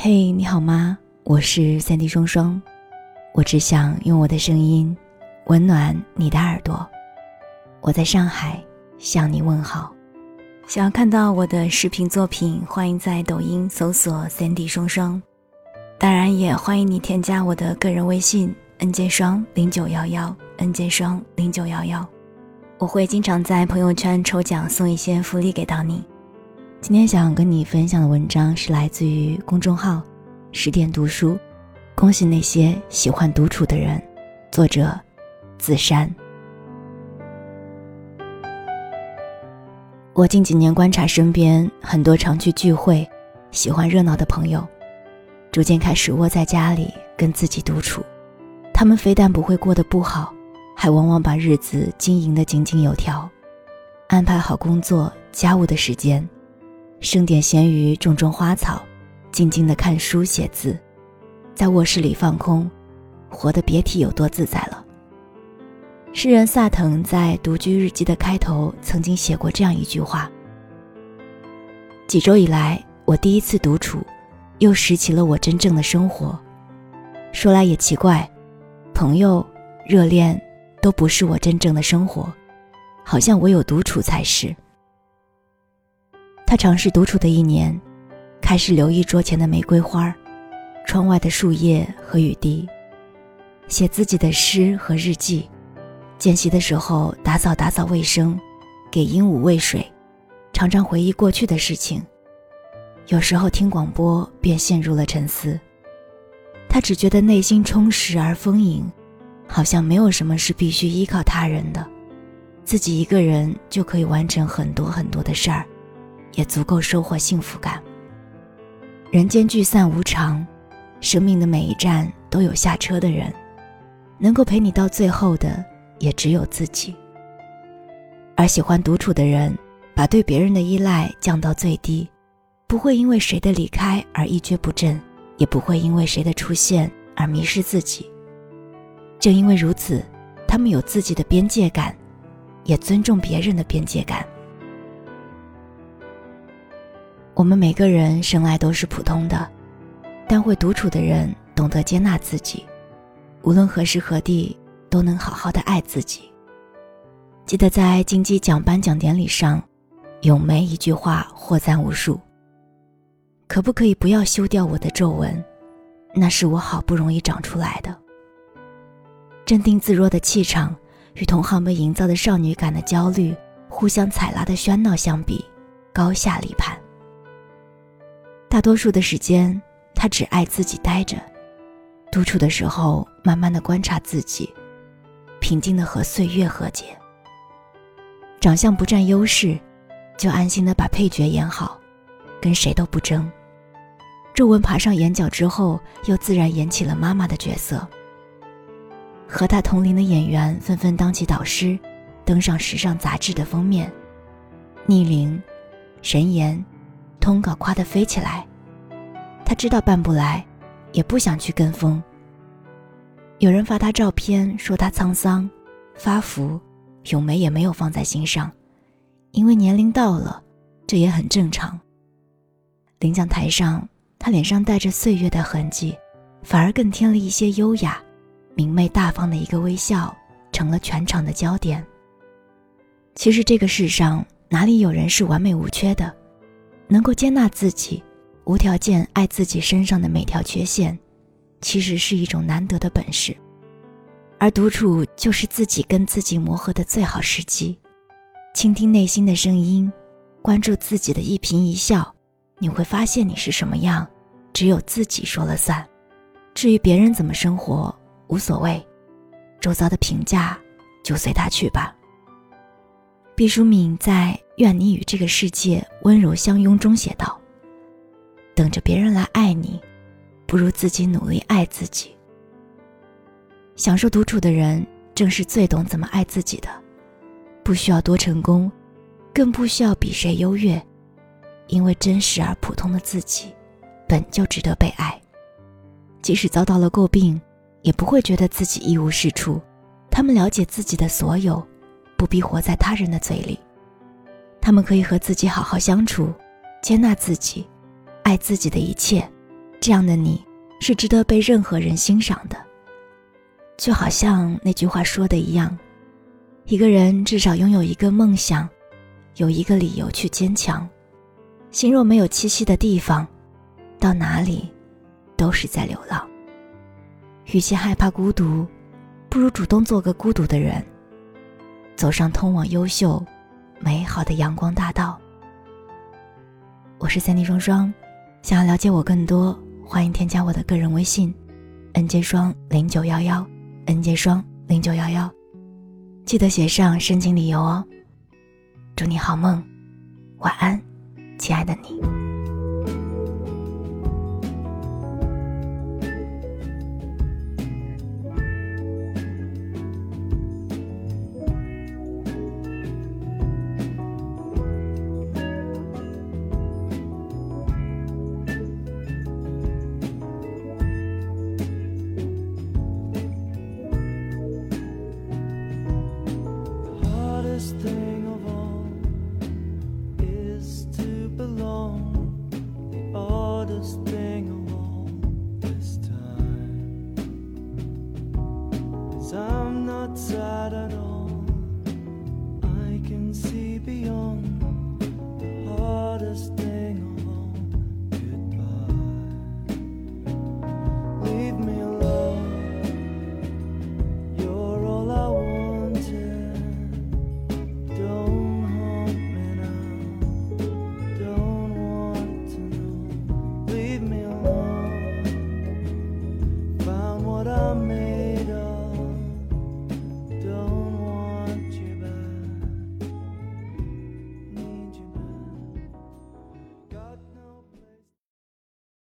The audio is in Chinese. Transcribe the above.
嘿，你好吗？我是三 D 双双，我只想用我的声音温暖你的耳朵。我在上海向你问好。想要看到我的视频作品，欢迎在抖音搜索三 D 双双。当然，也欢迎你添加我的个人微信 n j 双零九幺幺 n j 双零九幺幺。我会经常在朋友圈抽奖送一些福利给到你。今天想跟你分享的文章是来自于公众号“十点读书”，恭喜那些喜欢独处的人。作者：子珊。我近几年观察身边很多常去聚会、喜欢热闹的朋友，逐渐开始窝在家里跟自己独处。他们非但不会过得不好，还往往把日子经营得井井有条，安排好工作、家务的时间。剩点闲鱼，种种花草，静静的看书写字，在卧室里放空，活得别提有多自在了。诗人萨腾在《独居日记》的开头曾经写过这样一句话：“几周以来，我第一次独处，又拾起了我真正的生活。说来也奇怪，朋友、热恋，都不是我真正的生活，好像唯有独处才是。”他尝试独处的一年，开始留意桌前的玫瑰花窗外的树叶和雨滴，写自己的诗和日记。间隙的时候打扫打扫卫生，给鹦鹉喂水，常常回忆过去的事情。有时候听广播，便陷入了沉思。他只觉得内心充实而丰盈，好像没有什么是必须依靠他人的，自己一个人就可以完成很多很多的事儿。也足够收获幸福感。人间聚散无常，生命的每一站都有下车的人，能够陪你到最后的也只有自己。而喜欢独处的人，把对别人的依赖降到最低，不会因为谁的离开而一蹶不振，也不会因为谁的出现而迷失自己。正因为如此，他们有自己的边界感，也尊重别人的边界感。我们每个人生来都是普通的，但会独处的人懂得接纳自己，无论何时何地都能好好的爱自己。记得在金鸡奖颁奖典礼上，咏梅一句话获赞无数。可不可以不要修掉我的皱纹？那是我好不容易长出来的。镇定自若的气场，与同行们营造的少女感的焦虑，互相踩拉的喧闹相比，高下立判。大多数的时间，他只爱自己待着，独处的时候，慢慢的观察自己，平静的和岁月和解。长相不占优势，就安心的把配角演好，跟谁都不争。皱纹爬上眼角之后，又自然演起了妈妈的角色。和他同龄的演员纷纷当起导师，登上时尚杂志的封面。逆龄，神颜。通稿夸得飞起来，他知道办不来，也不想去跟风。有人发他照片说他沧桑、发福，咏梅也没有放在心上，因为年龄到了，这也很正常。领奖台上，他脸上带着岁月的痕迹，反而更添了一些优雅、明媚大方的一个微笑，成了全场的焦点。其实这个世上哪里有人是完美无缺的？能够接纳自己，无条件爱自己身上的每条缺陷，其实是一种难得的本事。而独处就是自己跟自己磨合的最好时机。倾听内心的声音，关注自己的一颦一笑，你会发现你是什么样，只有自己说了算。至于别人怎么生活，无所谓，周遭的评价就随他去吧。毕淑敏在《愿你与这个世界温柔相拥》中写道：“等着别人来爱你，不如自己努力爱自己。享受独处的人，正是最懂怎么爱自己的。不需要多成功，更不需要比谁优越，因为真实而普通的自己，本就值得被爱。即使遭到了诟病，也不会觉得自己一无是处。他们了解自己的所有。”不必活在他人的嘴里，他们可以和自己好好相处，接纳自己，爱自己的一切，这样的你是值得被任何人欣赏的。就好像那句话说的一样，一个人至少拥有一个梦想，有一个理由去坚强。心若没有栖息的地方，到哪里都是在流浪。与其害怕孤独，不如主动做个孤独的人，走上通往优秀、美好的阳光大道。我是三弟双双，想要了解我更多，欢迎添加我的个人微信：nj 双零九幺幺，nj 双零九幺幺，记得写上申请理由哦。祝你好梦，晚安，亲爱的你。hardest thing of all is to belong. The oddest thing of all this time is I'm not sad at all. I'm.